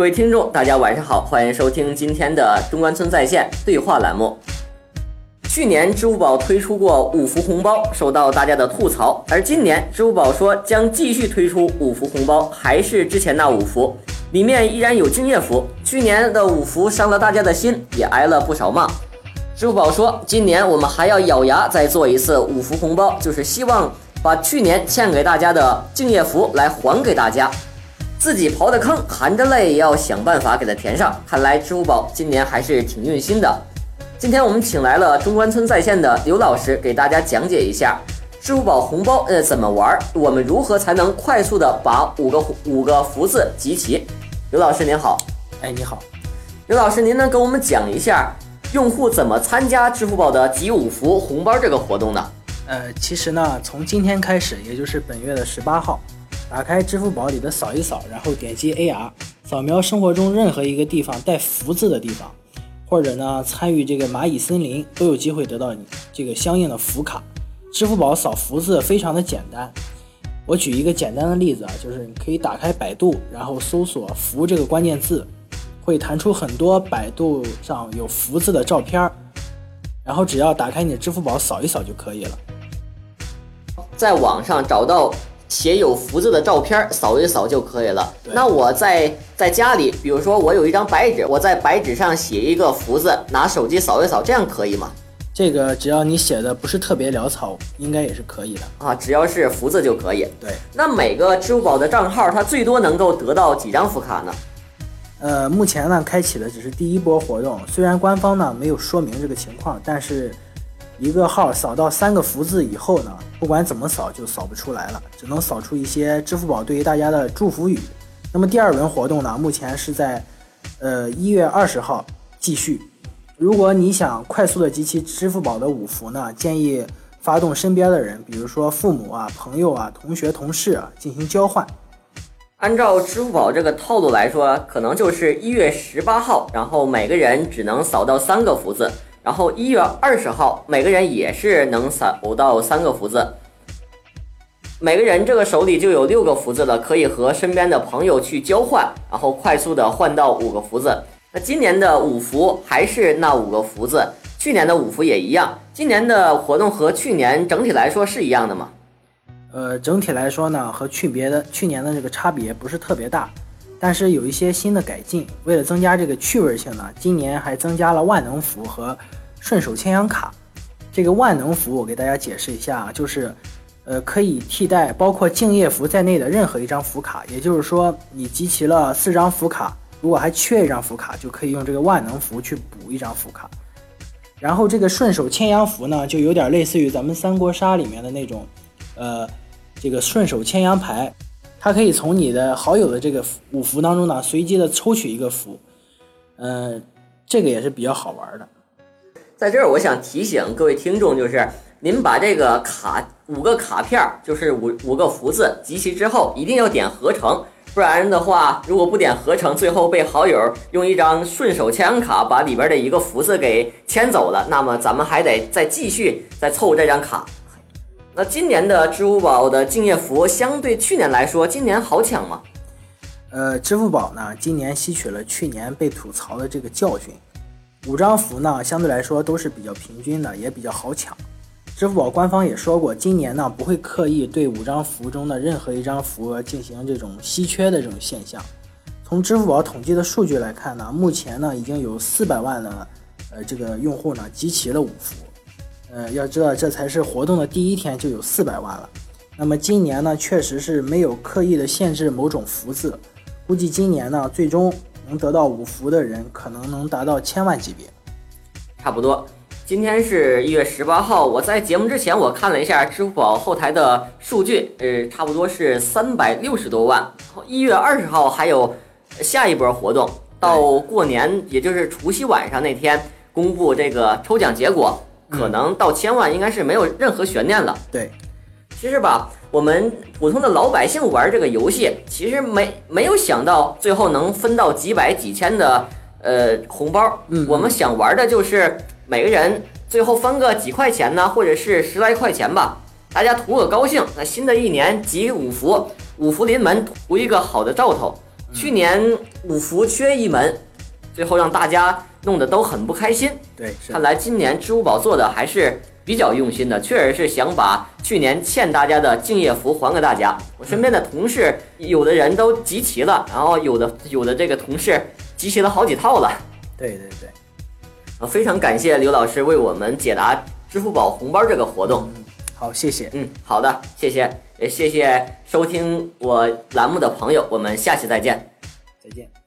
各位听众，大家晚上好，欢迎收听今天的中关村在线对话栏目。去年支付宝推出过五福红包，受到大家的吐槽，而今年支付宝说将继续推出五福红包，还是之前那五福，里面依然有敬业福。去年的五福伤了大家的心，也挨了不少骂。支付宝说，今年我们还要咬牙再做一次五福红包，就是希望把去年欠给大家的敬业福来还给大家。自己刨的坑，含着泪也要想办法给它填上。看来支付宝今年还是挺用心的。今天我们请来了中关村在线的刘老师，给大家讲解一下支付宝红包呃怎么玩，我们如何才能快速的把五个五个福字集齐。刘老师您好，哎你好，刘老师您能给我们讲一下用户怎么参加支付宝的集五福红包这个活动呢？呃，其实呢，从今天开始，也就是本月的十八号。打开支付宝里的扫一扫，然后点击 AR 扫描生活中任何一个地方带福字的地方，或者呢参与这个蚂蚁森林，都有机会得到你这个相应的福卡。支付宝扫福字非常的简单，我举一个简单的例子啊，就是你可以打开百度，然后搜索“福”这个关键字，会弹出很多百度上有福字的照片儿，然后只要打开你的支付宝扫一扫就可以了，在网上找到。写有福字的照片，扫一扫就可以了。那我在在家里，比如说我有一张白纸，我在白纸上写一个福字，拿手机扫一扫，这样可以吗？这个只要你写的不是特别潦草，应该也是可以的啊。只要是福字就可以。对。那每个支付宝的账号，它最多能够得到几张福卡呢？呃，目前呢，开启的只是第一波活动，虽然官方呢没有说明这个情况，但是。一个号扫到三个福字以后呢，不管怎么扫就扫不出来了，只能扫出一些支付宝对于大家的祝福语。那么第二轮活动呢，目前是在，呃一月二十号继续。如果你想快速的集齐支付宝的五福呢，建议发动身边的人，比如说父母啊、朋友啊、同学、同事啊进行交换。按照支付宝这个套路来说，可能就是一月十八号，然后每个人只能扫到三个福字。然后一月二十号，每个人也是能扫到三个福字，每个人这个手里就有六个福字了，可以和身边的朋友去交换，然后快速的换到五个福字。那今年的五福还是那五个福字，去年的五福也一样。今年的活动和去年整体来说是一样的吗？呃，整体来说呢，和去别的去年的这个差别不是特别大。但是有一些新的改进，为了增加这个趣味性呢，今年还增加了万能符和顺手牵羊卡。这个万能符我给大家解释一下啊，就是，呃，可以替代包括敬业福在内的任何一张福卡。也就是说，你集齐了四张福卡，如果还缺一张福卡，就可以用这个万能符去补一张福卡。然后这个顺手牵羊符呢，就有点类似于咱们三国杀里面的那种，呃，这个顺手牵羊牌。它可以从你的好友的这个五福当中呢，随机的抽取一个福，嗯，这个也是比较好玩的。在这儿，我想提醒各位听众，就是您把这个卡五个卡片，就是五五个福字集齐之后，一定要点合成，不然的话，如果不点合成，最后被好友用一张顺手牵羊卡把里边的一个福字给牵走了，那么咱们还得再继续再凑这张卡。那今年的支付宝的敬业福相对去年来说，今年好抢吗？呃，支付宝呢，今年吸取了去年被吐槽的这个教训，五张福呢，相对来说都是比较平均的，也比较好抢。支付宝官方也说过，今年呢不会刻意对五张福中的任何一张福进行这种稀缺的这种现象。从支付宝统计的数据来看呢，目前呢已经有四百万的呃这个用户呢集齐了五福。呃，要知道这才是活动的第一天就有四百万了。那么今年呢，确实是没有刻意的限制某种福字，估计今年呢，最终能得到五福的人可能能达到千万级别。差不多，今天是一月十八号，我在节目之前我看了一下支付宝后台的数据，呃，差不多是三百六十多万。一月二十号还有下一波活动，到过年也就是除夕晚上那天公布这个抽奖结果。可能到千万应该是没有任何悬念了。对，其实吧，我们普通的老百姓玩这个游戏，其实没没有想到最后能分到几百几千的呃红包。嗯，我们想玩的就是每个人最后分个几块钱呢，或者是十来块钱吧，大家图个高兴。那新的一年集五福，五福临门，图一个好的兆头。去年五福缺一门，最后让大家弄得都很不开心。对，看来今年支付宝做的还是比较用心的，确实是想把去年欠大家的敬业福还给大家。我身边的同事有的人都集齐了，然后有的有的这个同事集齐了好几套了。对对对，啊，非常感谢刘老师为我们解答支付宝红包这个活动。好，谢谢。嗯，好的，谢谢，也谢谢收听我栏目的朋友，我们下期再见。再见。